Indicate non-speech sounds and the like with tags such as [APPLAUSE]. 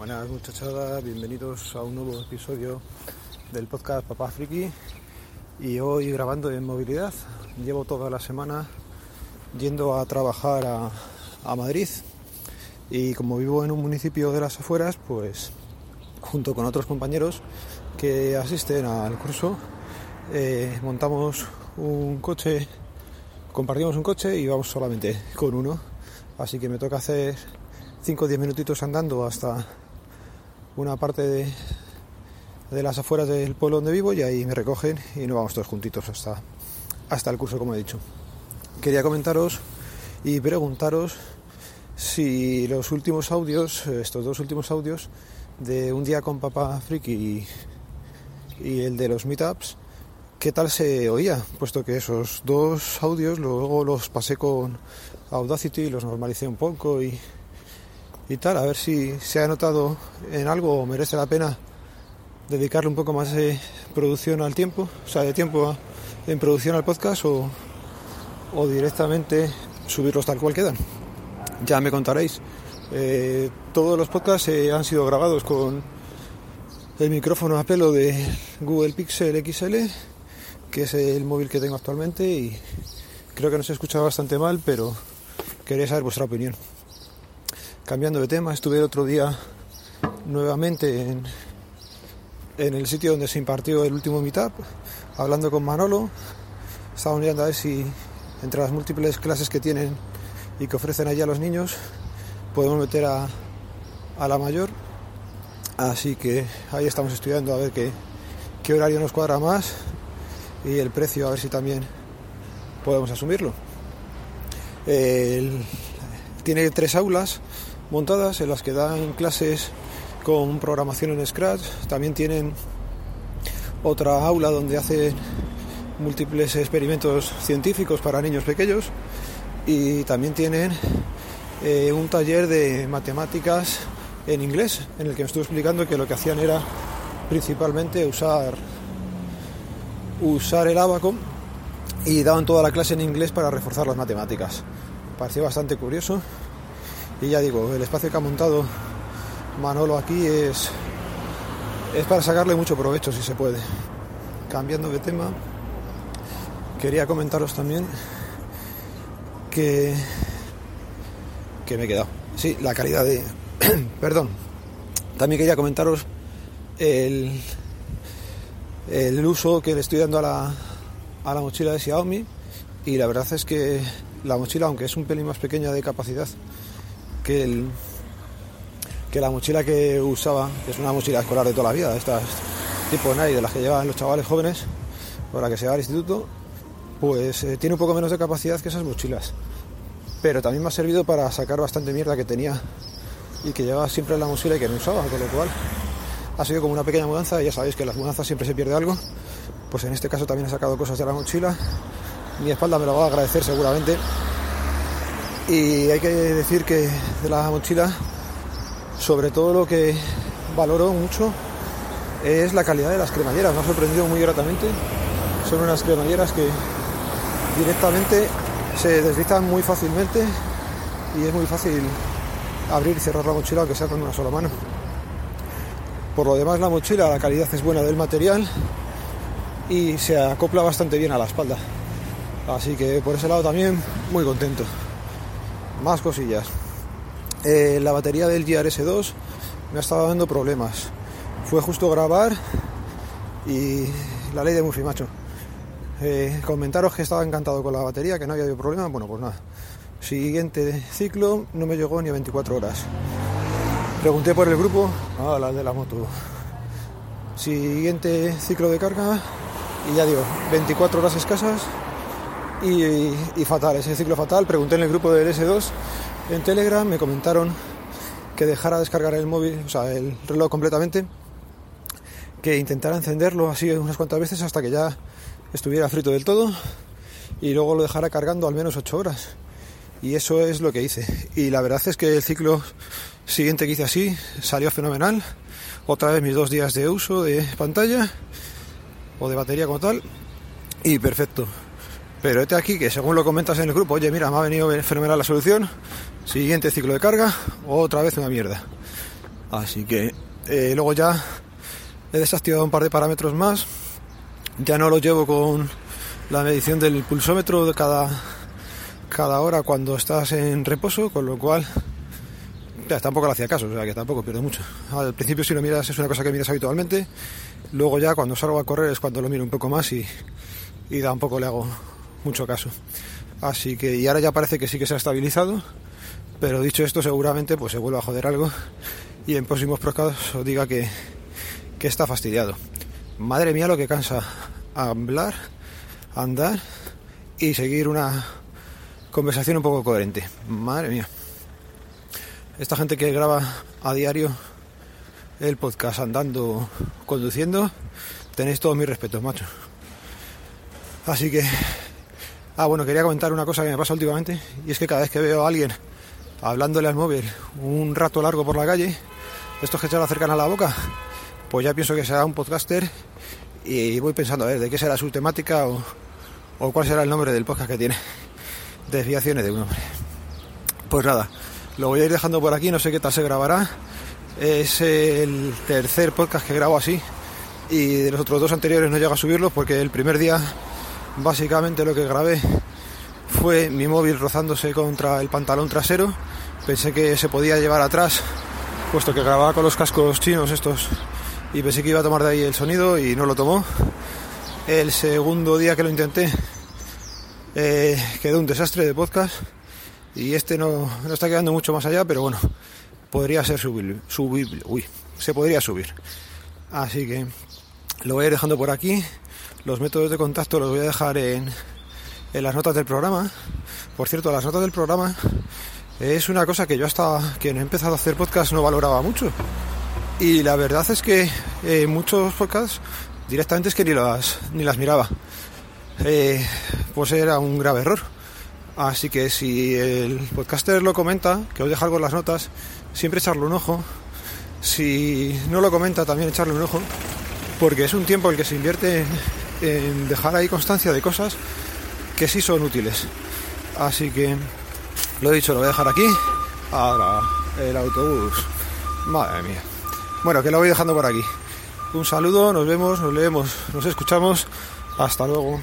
Buenas muchachadas, bienvenidos a un nuevo episodio del podcast Papá Friki y hoy grabando en movilidad. Llevo toda la semana yendo a trabajar a, Madrid y como vivo en un municipio de las afueras, pues junto con otros compañeros que asisten al curso, eh, montamos un coche, compartimos un coche y vamos solamente con uno. Así que me toca hacer 5 o 10 minutitos andando hasta una parte de, de, las afueras del pueblo donde vivo y ahí me recogen y nos vamos todos juntitos hasta, hasta el curso, como he dicho. Quería comentaros y preguntaros si los últimos audios, estos dos últimos audios de un día con papá friki y, y el de los meetups, qué tal se oía, puesto que esos dos audios luego los pasé con Audacity, los normalicé un poco y, y tal, a ver si se ha notado en algo o merece la pena dedicarle un poco más de producción al tiempo, o sea, de tiempo en producción al podcast o, o directamente subirlos tal cual quedan. Ya me contaréis. Eh, todos los podcasts eh, han sido grabados con el micrófono a pelo de Google Pixel XL, que es el móvil que tengo actualmente y creo que no se escucha bastante mal, pero quería saber vuestra opinión. Cambiando de tema, estuve otro día nuevamente en, el sitio donde se impartió el último meetup, hablando con Manolo. Estaba mirando a ver si entre las múltiples clases que tienen y que ofrecen allí a los niños, podemos meter a, a la mayor. Así que ahí estamos estudiando a ver qué, qué horario nos cuadra más y el precio a ver si también podemos asumirlo. Tiene tres aulas montadas en las que dan clases con programación en Scratch. También tienen otra aula donde hacen múltiples experimentos científicos para niños pequeños y también tienen eh, un taller de matemáticas en inglés en el que me estuve explicando que lo que hacían era principalmente usar usar el abaco y daban toda la clase en inglés para reforzar las matemáticas. Pareció bastante curioso y ya digo, el espacio que ha montado Manolo aquí es es para sacarle mucho provecho si se puede. Cambiando de tema, quería comentaros también que que me he quedado. Sí, la calidad de [CLEARS THROAT] perdón. También quería comentaros el el uso que le estoy dando a la, a la mochila de Xiaomi y la verdad es que la mochila, aunque es un pelín más pequeña de capacidad que la mochila que usaba, que es una mochila escolar de toda la vida, estas tipo Nike de las que llevan los chavales jóvenes para que se va al instituto, pues eh, tiene un poco menos de capacidad que esas mochilas. Pero también me ha servido para sacar bastante mierda que tenía y que llevaba siempre en la mochila y que no usaba, con lo cual ha sido como una pequeña mudanza y ya sabéis que en las mudanzas siempre se pierde algo. Pues en este caso también he sacado cosas de la mochila. Mi espalda me lo va a agradecer seguramente. Y hay que decir que de la mochila, sobre todo lo que valoro mucho es la calidad de las cremalleras. Me ha sorprendido muy gratamente. Son unas cremalleras que directamente se deslizan muy fácilmente y es muy fácil abrir y cerrar la mochila aunque sea con una sola mano. Por lo demás la mochila, la calidad es buena del material y se acopla bastante bien a la espalda. Así que por ese lado también muy contento. Más cosillas. Eh, la batería del GRS2 me ha estado dando problemas. Fue justo grabar y la ley de Murphy, macho. Eh, comentaros que estaba encantado con la batería, que no había habido problema. Bueno, pues nada. Siguiente ciclo no me llegó ni a 24 horas. Pregunté por el grupo, ah, la de la moto. Siguiente ciclo de carga y ya digo, 24 horas escasas y, y, fatal, ese ciclo fatal. Pregunté en el grupo del S2 en Telegram, me comentaron que dejara descargar el móvil, o sea, el reloj completamente, que intentara encenderlo así unas cuantas veces hasta que ya estuviera frito del todo y luego lo dejara cargando al menos 8 horas. Y eso es lo que hice. Y la verdad es que el ciclo siguiente que hice así salió fenomenal. Otra vez mis dos días de uso de pantalla o de batería como tal. Y perfecto. Pero este aquí que según lo comentas en el grupo, oye mira, me ha venido fenomenal la solución. Siguiente ciclo de carga, otra vez una mierda. Así que eh, luego ya he desactivado un par de parámetros más. Ya no lo llevo con la medición del pulsómetro de cada, cada hora cuando estás en reposo, con lo cual ya, tampoco le hacía caso, o sea que tampoco pierdo mucho. Al principio si lo miras es una cosa que miras habitualmente, luego ya cuando salgo a correr es cuando lo miro un poco más y, y tampoco le hago mucho caso. Así que, y ahora ya parece que sí que se ha estabilizado, pero dicho esto seguramente pues se vuelve a joder algo y en próximos podcasts os diga que, que está fastidiado. Madre mía lo que cansa hablar, andar y seguir una conversación un poco coherente. Madre mía. Esta gente que graba a diario el podcast andando, conduciendo, tenéis todos mis respetos, macho. Así que... Ah, bueno, quería comentar una cosa que me pasa últimamente y es que cada vez que veo a alguien hablándole al móvil un rato largo por la calle, estos que se lo acercan a la boca, pues ya pienso que será un podcaster y voy pensando a ver de qué será su temática o, o cuál será el nombre del podcast que tiene. Desviaciones de un hombre. Pues nada, lo voy a ir dejando por aquí, no sé qué tal se grabará. Es el tercer podcast que grabo así y de los otros dos anteriores no llego a subirlos porque el primer día básicamente lo que grabé fue mi móvil rozándose contra el pantalón trasero. Pensé que se podía llevar atrás puesto que grababa con los cascos chinos estos y pensé que iba a tomar de ahí el sonido y no lo tomó. El segundo día que lo intenté eh, quedó un desastre de podcast y este no, no, está quedando mucho más allá, pero bueno, podría ser subible, uy, se podría subir. Así que lo voy a ir dejando por aquí. Los métodos de contacto los voy a dejar en, en las notas del programa. Por cierto, las notas del programa es una cosa que yo hasta que he empezado a hacer podcast no valoraba mucho. Y la verdad es que eh, muchos podcasts directamente es que ni las, ni las miraba. Eh, pues era un grave error. Así que si el podcaster lo comenta, que os dejo algo en las notas, siempre echarle un ojo. Si no lo comenta, también echarle un ojo. Porque es un tiempo el que se invierte en, dejar ahí constancia de cosas que sí son útiles. Así que lo he dicho, lo voy a dejar aquí. Ahora, el autobús. Madre mía. Bueno, que lo voy dejando por aquí. Un saludo, nos vemos, nos leemos, nos escuchamos. Hasta luego.